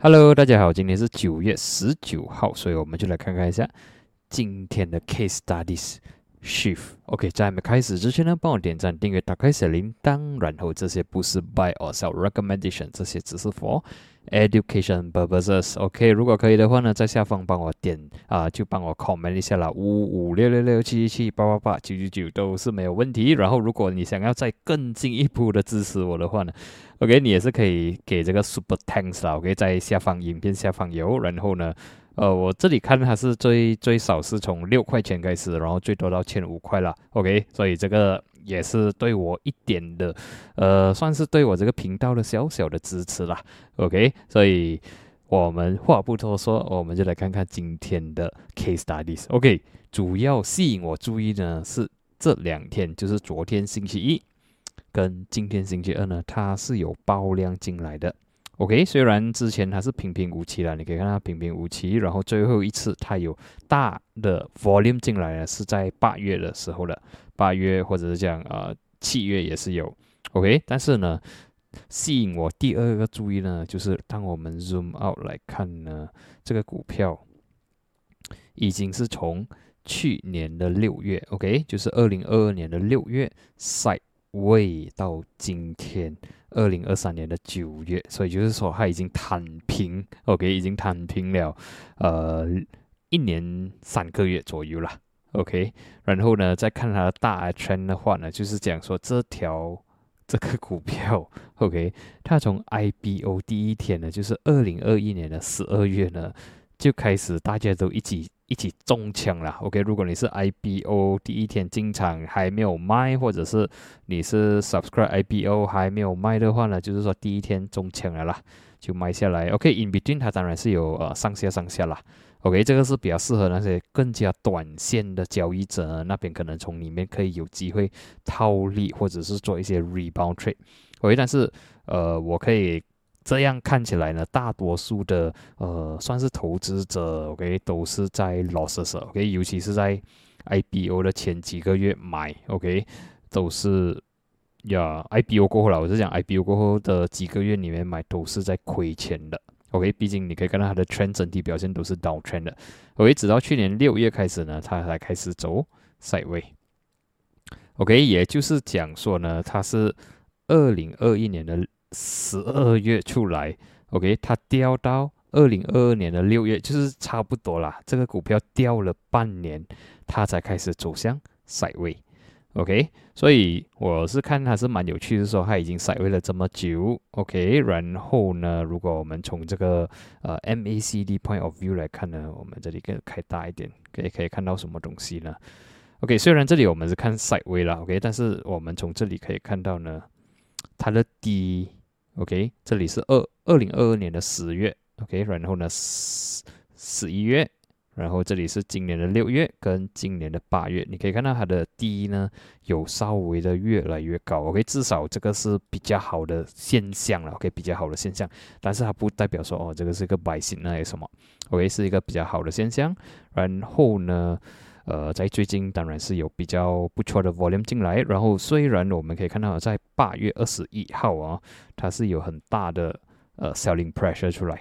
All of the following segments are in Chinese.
Hello，大家好，今天是九月十九号，所以我们就来看看一下今天的 Case Studies Shift。OK，在没开始之前呢，帮我点赞、订阅、打开小铃铛，然后这些不是 Buy or Sell Recommendation，这些只是 For Education purposes。OK，如果可以的话呢，在下方帮我点啊，就帮我 comment 一下啦，五五六六六七七七八八八九九九都是没有问题。然后，如果你想要再更进一步的支持我的话呢？OK，你也是可以给这个 Super Thanks 啦，OK，在下方影片下方有，然后呢，呃，我这里看它是最最少是从六块钱开始，然后最多到千五块了，OK，所以这个也是对我一点的，呃，算是对我这个频道的小小的支持啦，OK，所以我们话不多说，我们就来看看今天的 Case Studies，OK，主要吸引我注意呢是这两天，就是昨天星期一。跟今天星期二呢，它是有爆量进来的。OK，虽然之前它是平平无奇了，你可以看它平平无奇，然后最后一次它有大的 volume 进来呢，是在八月的时候了。八月或者是讲呃七月也是有。OK，但是呢，吸引我第二个注意呢，就是当我们 zoom out 来看呢，这个股票已经是从去年的六月，OK，就是二零二二年的六月 side。未到今天，二零二三年的九月，所以就是说它已经躺平，OK，已经躺平了，呃，一年三个月左右了，OK。然后呢，再看它的大圈的话呢，就是讲说这条这个股票，OK，它从 IPO 第一天呢，就是二零二一年的十二月呢，就开始大家都一起。一起中枪了，OK。如果你是 IPO 第一天进场还没有卖，或者是你是 subscribe IPO 还没有卖的话呢，就是说第一天中枪了啦，就卖下来。OK，in between 它当然是有呃上下上下啦。OK，这个是比较适合那些更加短线的交易者，那边可能从里面可以有机会套利，或者是做一些 rebound trade。OK，但是呃我可以。这样看起来呢，大多数的呃，算是投资者，OK，都是在 losses，OK，尤其是在 IPO 的前几个月买，OK，都是呀，IPO 过后了，我是讲 IPO 过后的几个月里面买都是在亏钱的，OK，毕竟你可以看到它的 trend 整体表现都是 down trend 的，OK，直到去年六月开始呢，它才开始走 side way，OK，也就是讲说呢，它是二零二一年的。十二月出来，OK，它掉到二零二二年的六月，就是差不多啦。这个股票掉了半年，它才开始走向塞位，OK。所以我是看它是蛮有趣的，说它已经塞位了这么久，OK。然后呢，如果我们从这个呃 MACD point of view 来看呢，我们这里可以开大一点，可以可以看到什么东西呢？OK，虽然这里我们是看塞位了，OK，但是我们从这里可以看到呢，它的低。OK，这里是二二零二二年的十月，OK，然后呢十十一月，然后这里是今年的六月跟今年的八月，你可以看到它的低呢有稍微的越来越高，OK，至少这个是比较好的现象了，OK，比较好的现象，但是它不代表说哦这个是一个白星那些什么，OK，是一个比较好的现象，然后呢。呃，在最近当然是有比较不错的 volume 进来，然后虽然我们可以看到在八月二十一号啊，它是有很大的呃 selling pressure 出来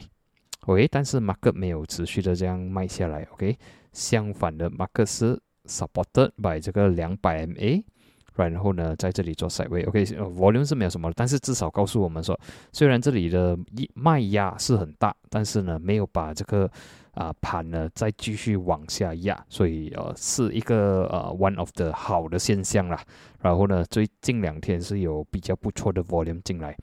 ，OK，但是 market 没有持续的这样卖下来，OK，相反的 market 是 supported by 这个两百 MA，然后呢在这里做 side way，OK，volume 是没有什么，但是至少告诉我们说，虽然这里的一卖压是很大，但是呢没有把这个。啊，盘呢再继续往下压，所以呃是一个呃 one of the 好的现象啦。然后呢，最近两天是有比较不错的 volume 进来。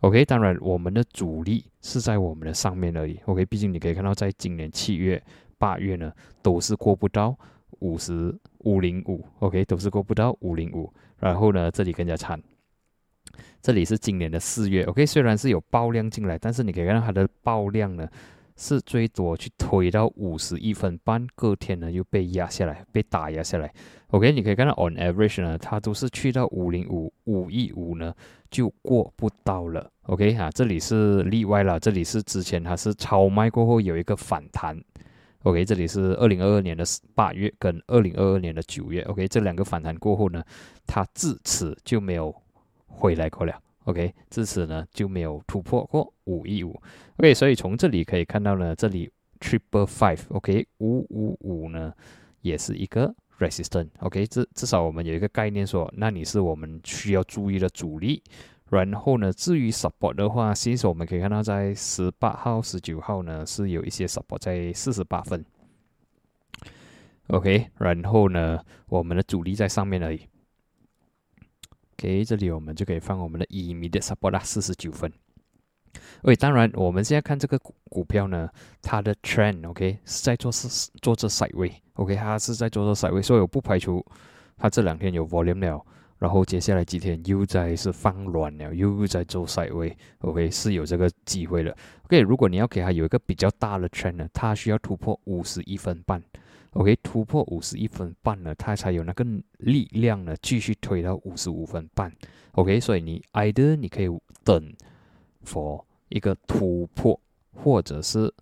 OK，当然我们的主力是在我们的上面而已。OK，毕竟你可以看到，在今年七月、八月呢，都是过不到五十五零五。OK，都是过不到五零五。然后呢，这里更加惨，这里是今年的四月。OK，虽然是有爆量进来，但是你可以看到它的爆量呢。是最多去推到五十一分半，隔天呢又被压下来，被打压下来。OK，你可以看到 on average 呢，它都是去到五零五五一五呢就过不到了。OK 啊，这里是例外了，这里是之前它是超卖过后有一个反弹。OK，这里是二零二二年的八月跟二零二二年的九月。OK，这两个反弹过后呢，它自此就没有回来过了。OK，至此呢就没有突破过五一五。OK，所以从这里可以看到呢，这里 Triple Five，OK，五五五呢也是一个 Resistance。OK，至至少我们有一个概念说，那你是我们需要注意的阻力。然后呢，至于 Support 的话，新手我们可以看到在十八号、十九号呢是有一些 Support 在四十八分。OK，然后呢，我们的主力在上面而已。OK，这里我们就可以放我们的 Immediate Support 啦，四十九分。喂当然我们现在看这个股股票呢，它的 Trend OK 是在做是做这 Side Way，OK，它是在做这 Side Way，所以我不排除它这两天有 Volume 了，然后接下来几天又在是放软了，又在做 Side Way，OK 是有这个机会的。OK，如果你要给它有一个比较大的 Trend 呢，它需要突破五十一分半。OK，突破五十一分半了，它才有那个力量呢，继续推到五十五分半。OK，所以你 either 你可以等 for 一个突破，或者是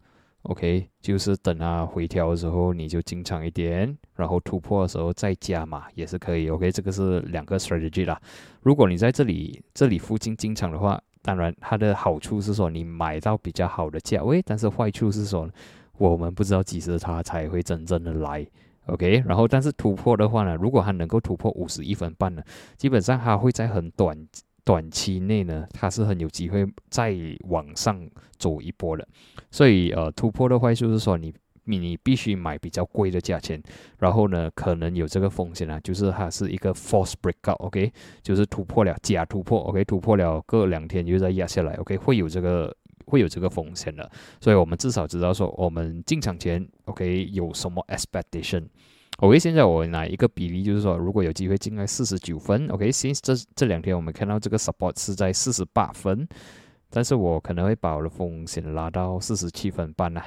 OK，就是等它回调的时候你就进场一点，然后突破的时候再加码也是可以。OK，这个是两个 strategy 啦。如果你在这里这里附近进场的话，当然它的好处是说你买到比较好的价位，但是坏处是说。我们不知道几时它才会真正的来，OK，然后但是突破的话呢，如果它能够突破五十一分半呢，基本上它会在很短短期内呢，它是很有机会再往上走一波的。所以呃，突破的话就是说你你必须买比较贵的价钱，然后呢，可能有这个风险啊，就是它是一个 false breakout，OK，就是突破了假突破，OK，突破了隔两天又再压下来，OK，会有这个。会有这个风险的，所以我们至少知道说，我们进场前，OK，有什么 expectation。OK，现在我拿一个比例，就是说，如果有机会进来四十九分，OK，since 这这两天我们看到这个 support 是在四十八分，但是我可能会把我的风险拉到四十七分半呐。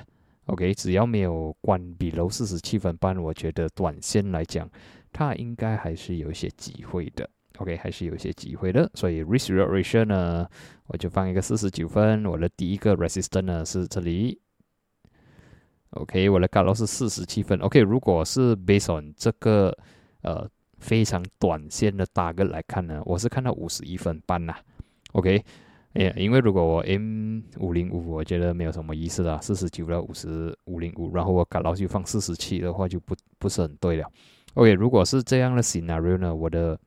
OK，只要没有关闭楼四十七分半，我觉得短线来讲，它应该还是有一些机会的。OK，还是有一些机会的，所以 risk ratio 呢，我就放一个四十九分。我的第一个 resistance 呢是这里。OK，我的 cut loss 是四十七分。OK，如果是 based on 这个呃非常短线的大个来看呢，我是看到五十一分半呐。OK，哎，因为如果我 M 五零五，我觉得没有什么意思啦，四十九到五十五零五，然后我 cut loss 就放四十七的话，就不不是很对了。OK，如果是这样的 scenario 呢，我的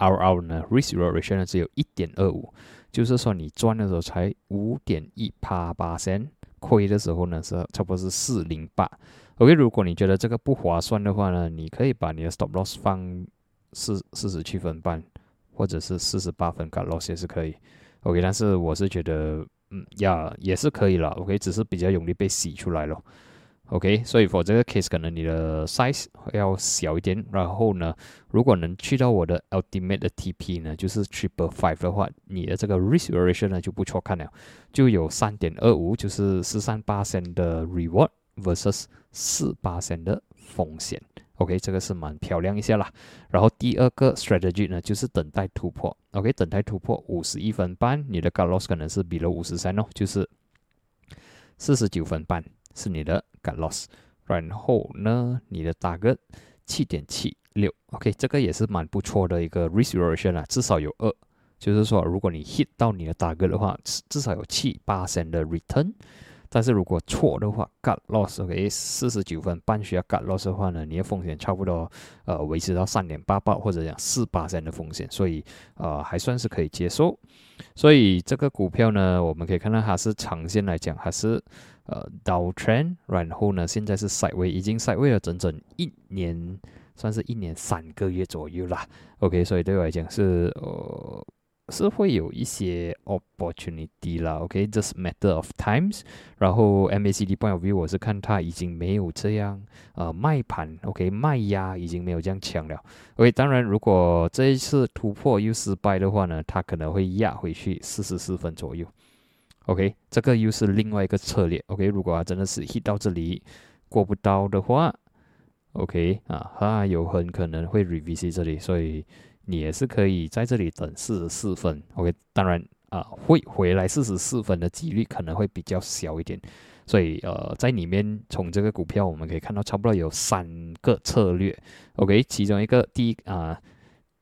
R R 呢，risk ratio 呢只有一点二五，就是说你赚的时候才五点一八八仙，亏的时候呢是差不多是四零八。OK，如果你觉得这个不划算的话呢，你可以把你的 stop loss 放四四十七分半，或者是四十八分卡 loss 也是可以。OK，但是我是觉得，嗯，呀也是可以了。OK，只是比较容易被洗出来了。OK，所以 for 这个 case 可能你的 size 要小一点，然后呢，如果能去到我的 ultimate 的 TP 呢，就是 triple five 的话，你的这个 risk ratio 呢就不错看了，就有三点二五，就是四三八线的 reward versus 四八线的风险。OK，这个是蛮漂亮一下啦。然后第二个 strategy 呢，就是等待突破。OK，等待突破五十一分半，你的 cut loss 可能是比了五十三哦，就是四十九分半。是你的 get loss，然后呢，你的大哥七点七六，OK，这个也是蛮不错的一个 restoration 啊，至少有二，就是说如果你 hit 到你的大哥的话，至少有七八千的 return，但是如果错的话，get loss，OK，四十九分半需要 get loss 的话呢，你的风险差不多呃维持到三点八八或者讲四八千的风险，所以呃还算是可以接受，所以这个股票呢，我们可以看到它是长线来讲还是。呃，downtrend，然后呢，现在是 side way，已经 side way 了整整一年，算是一年三个月左右啦。OK，所以对我来讲是呃是会有一些 opportunity 啦。OK，just matter of times。然后 MACD point of view，我是看它已经没有这样呃卖盘，OK，卖压已经没有这样强了。OK，当然如果这一次突破又失败的话呢，它可能会压回去四十四分左右。OK，这个又是另外一个策略。OK，如果它真的是 hit 到这里过不到的话，OK 啊，它有很可能会 revisit 这里，所以你也是可以在这里等四十四分。OK，当然啊，会回来四十四分的几率可能会比较小一点。所以呃，在里面从这个股票我们可以看到，差不多有三个策略。OK，其中一个第一啊，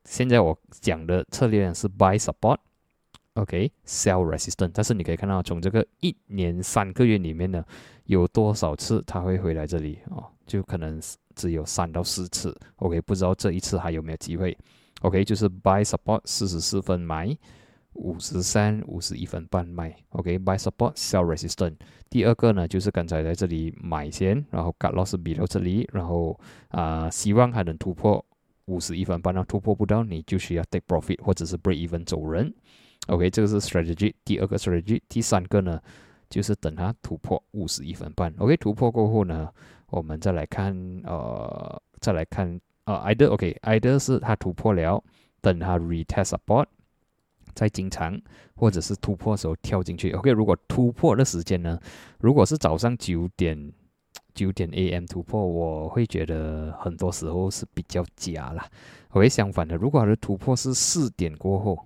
现在我讲的策略是 buy support。OK，sell resistance，但是你可以看到从这个一年三个月里面呢，有多少次它会回来这里哦，就可能只有三到四次，OK，不知道这一次还有没有机会，OK，就是 buy support 四十四分买，五十三五十一分半卖，OK，buy support sell resistance。第二个呢，就是刚才在这里买先，然后 cut loss 到这里，然后啊，希望还能突破五十一分半，那突破不到，你就需要 take profit 或者是 break even 走人。OK，这个是 strategy。第二个 strategy，第三个呢，就是等它突破五十一分半。OK，突破过后呢，我们再来看，呃，再来看，呃，either OK，either 是它突破了，等它 retest support 再经常，或者是突破的时候跳进去。OK，如果突破的时间呢，如果是早上九点九点 AM 突破，我会觉得很多时候是比较假啦。OK，相反的，如果它的突破是四点过后。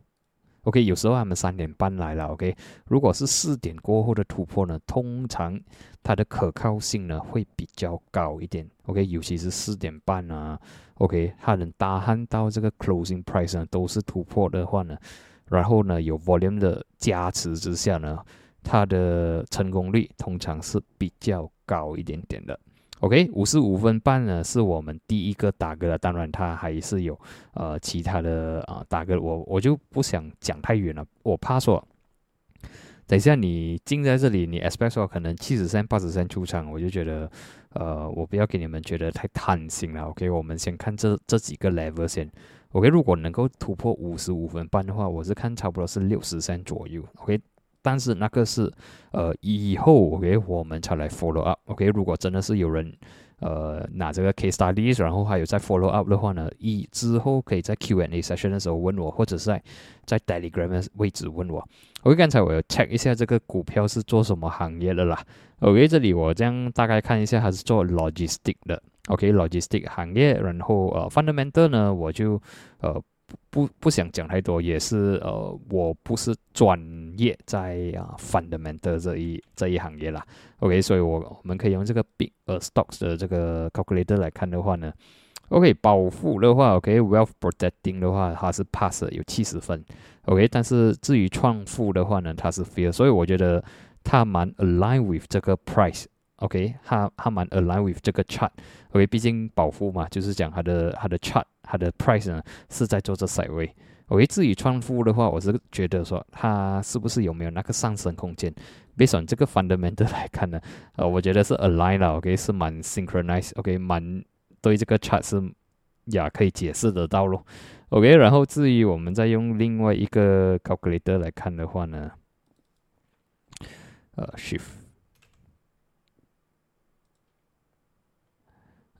OK，有时候他们三点半来了。OK，如果是四点过后的突破呢，通常它的可靠性呢会比较高一点。OK，尤其是四点半啊，OK，它能大喊到这个 closing price 呢都是突破的话呢，然后呢有 volume 的加持之下呢，它的成功率通常是比较高一点点的。OK，五十五分半呢，是我们第一个打歌的。当然，它还是有呃其他的啊打歌，我我就不想讲太远了，我怕说等一下你进在这里，你 expect 说可能七十三、八十三出场，我就觉得呃我不要给你们觉得太贪心了。OK，我们先看这这几个 level 先。OK，如果能够突破五十五分半的话，我是看差不多是六十三左右。OK。但是那个是，呃，以后 OK 我们才来 follow up OK。如果真的是有人，呃，拿这个 case studies，然后还有在 follow up 的话呢，以之后可以在 Q&A session 的时候问我，或者是在在 Telegram 的位置问我。OK，刚才我要 check 一下这个股票是做什么行业的啦。OK，这里我这样大概看一下，它是做 logistic 的。OK，logistic 行业，然后呃，fundamental 呢，我就呃。不不想讲太多，也是呃，我不是专业在啊 fundamental 这一这一行业啦。OK，所以我我们可以用这个 big 呃 stocks 的这个 calculator 来看的话呢，OK，保富的话，OK，wealth protecting 的话，它是 pass 有七十分，OK，但是至于创富的话呢，它是 fail，所以我觉得它蛮 align with 这个 price。OK，它它蛮 align with 这个 chart。OK，毕竟保护嘛，就是讲它的它的 chart，它的 price 呢是在做这 side way。OK，至于创富的话，我是觉得说它是不是有没有那个上升空间？Based on 这个 fundamental 来看呢，呃，我觉得是 align 了。OK，是蛮 synchronized。OK，蛮对这个 chart 是也可以解释得到咯。OK，然后至于我们再用另外一个 calculator 来看的话呢，呃，shift。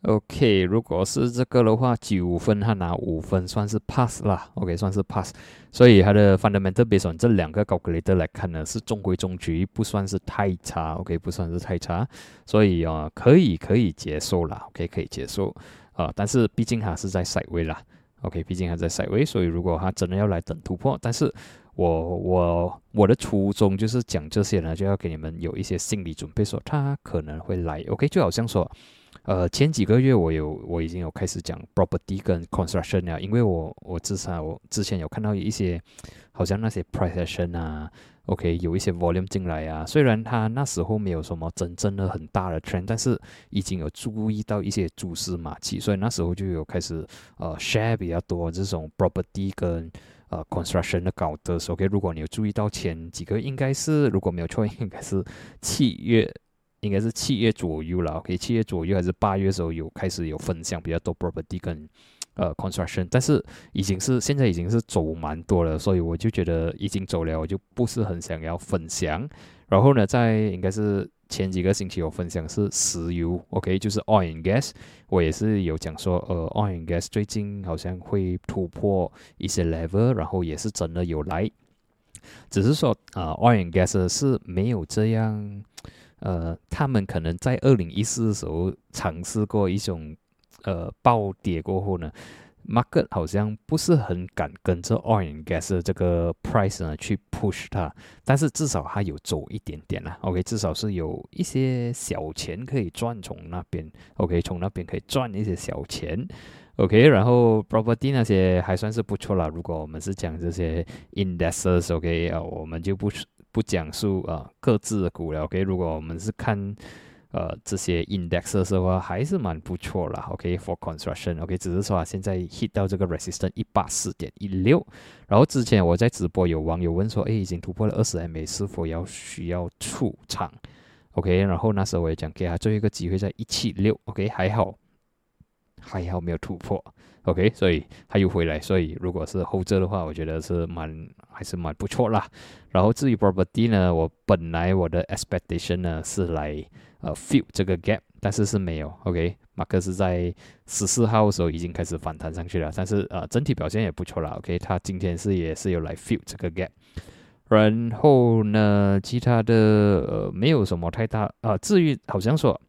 OK，如果是这个的话，九分他拿五分，算是 pass 啦。OK，算是 pass。所以他的 fundamental based on 这两个 calculator 来看呢，是中规中矩，不算是太差。OK，不算是太差，所以啊，可以可以接受啦。OK，可以接受啊。但是毕竟他是在赛位啦。OK，毕竟还在赛位，所以如果他真的要来等突破，但是我我我的初衷就是讲这些呢，就要给你们有一些心理准备，说他可能会来。OK，就好像说。呃，前几个月我有我已经有开始讲 property 跟 construction 了，因为我我至少我之前有看到一些好像那些 price action 啊，OK 有一些 volume 进来啊，虽然它那时候没有什么真正的很大的 trend，但是已经有注意到一些蛛丝马迹，所以那时候就有开始呃 share 比较多这种 property 跟呃 construction 的稿的 OK，如果你有注意到前几个应该是如果没有错，应该是七月。应该是七月左右了，OK，七月左右还是八月时候有开始有分享比较多 property 跟呃 construction，但是已经是现在已经是走蛮多了，所以我就觉得已经走了，我就不是很想要分享。然后呢，在应该是前几个星期有分享是石油，OK，就是 oil and gas，我也是有讲说，呃，oil and gas 最近好像会突破一些 level，然后也是真的有来，只是说啊，oil and gas 是没有这样。呃，他们可能在二零一四的时候尝试过一种呃暴跌过后呢，market 好像不是很敢跟着 oil and gas 这个 price 呢去 push 它，但是至少它有走一点点啦。OK，至少是有一些小钱可以赚从那边。OK，从那边可以赚一些小钱。OK，然后 property 那些还算是不错了。如果我们是讲这些 indexes，OK 啊，我们就不不讲述啊各自的股了。OK，如果我们是看呃这些 indexes 的话，还是蛮不错了。OK，for construction，OK，只是说啊现在 hit 到这个 resistance 一八四点一六。然后之前我在直播有网友问说，哎，已经突破了二十 MA，是否要需要出场？OK，然后那时候我也讲给他最后一个机会在一七六。OK，还好。还好没有突破，OK，所以他又回来，所以如果是后者的话，我觉得是蛮还是蛮不错啦。然后至于 property 呢，我本来我的 expectation 呢是来呃 fill 这个 gap，但是是没有，OK，马克是在十四号的时候已经开始反弹上去了，但是呃整体表现也不错啦，OK，他今天是也是有来 fill 这个 gap，然后呢，其他的呃没有什么太大啊，至于好像说。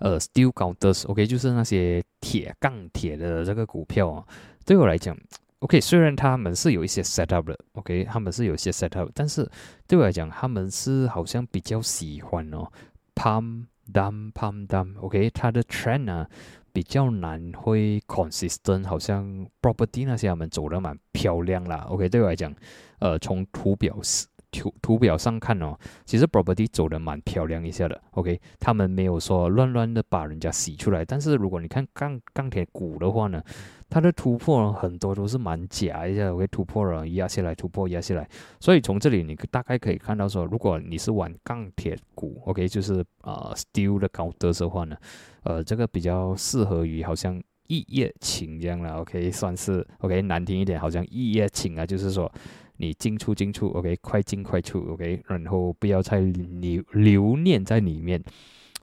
呃，steel counters，OK，就是那些铁钢铁的这个股票啊，对我来讲，OK，虽然他们是有一些 set up 的，OK，他们是有一些 set up，但是对我来讲，他们是好像比较喜欢哦，pum down pump down，OK，它的 trend 呢比较难会 consistent，好像 property 那些他们走的蛮漂亮啦，OK，对我来讲，呃，从图表是。图图表上看哦，其实 property 走的蛮漂亮一下的，OK，他们没有说乱乱的把人家洗出来。但是如果你看钢钢铁股的话呢，它的突破很多都是蛮假一下，会突破了压下来，突破压下来。所以从这里你大概可以看到说，如果你是玩钢铁股，OK，就是啊 steel 的高德的话呢，呃，这个比较适合于好像一夜情这样了，OK，算是 OK 难听一点，好像一夜情啊，就是说。你进出进出，OK，快进快出，OK，然后不要太留留念在里面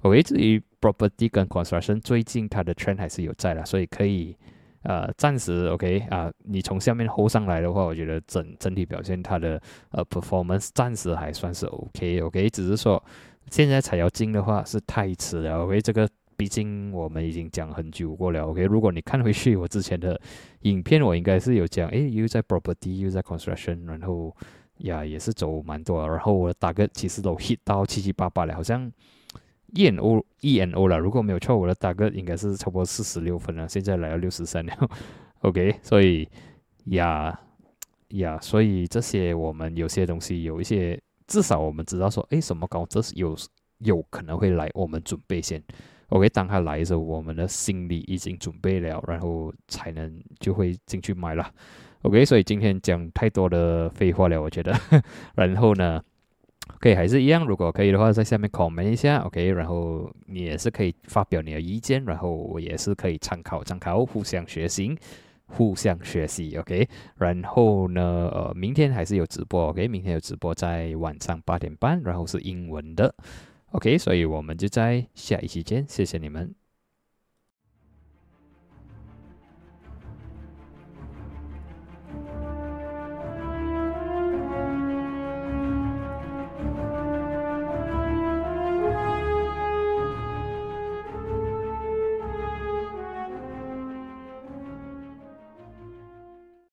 ，OK。至于 property 跟 construction，最近它的 trend 还是有在了，所以可以呃暂时 OK 啊，你从下面 hold 上来的话，我觉得整整体表现它的呃 performance 暂时还算是 OK，OK，只是说现在才要进的话是太迟了，OK，这个。毕竟我们已经讲很久过了，OK。如果你看回去我之前的影片，我应该是有讲，诶，又在 property，又在 construction，然后呀也是走蛮多，然后我的打个其实都 hit 到七七八八了，好像 E N O E N O 了，如果没有错，我的打个应该是差不多四十六分了，现在来到六十三了，OK。所以呀呀，所以这些我们有些东西有一些，至少我们知道说，诶，什么高这是有有可能会来，我们准备先。OK，当他来的时候，我们的心里已经准备了，然后才能就会进去买了。OK，所以今天讲太多的废话了，我觉得。然后呢，OK，还是一样，如果可以的话，在下面 comment 一下，OK，然后你也是可以发表你的意见，然后我也是可以参考参考，互相学习，互相学习，OK。然后呢，呃，明天还是有直播，OK，明天有直播在晚上八点半，然后是英文的。OK，所以我们就在下一期见，谢谢你们。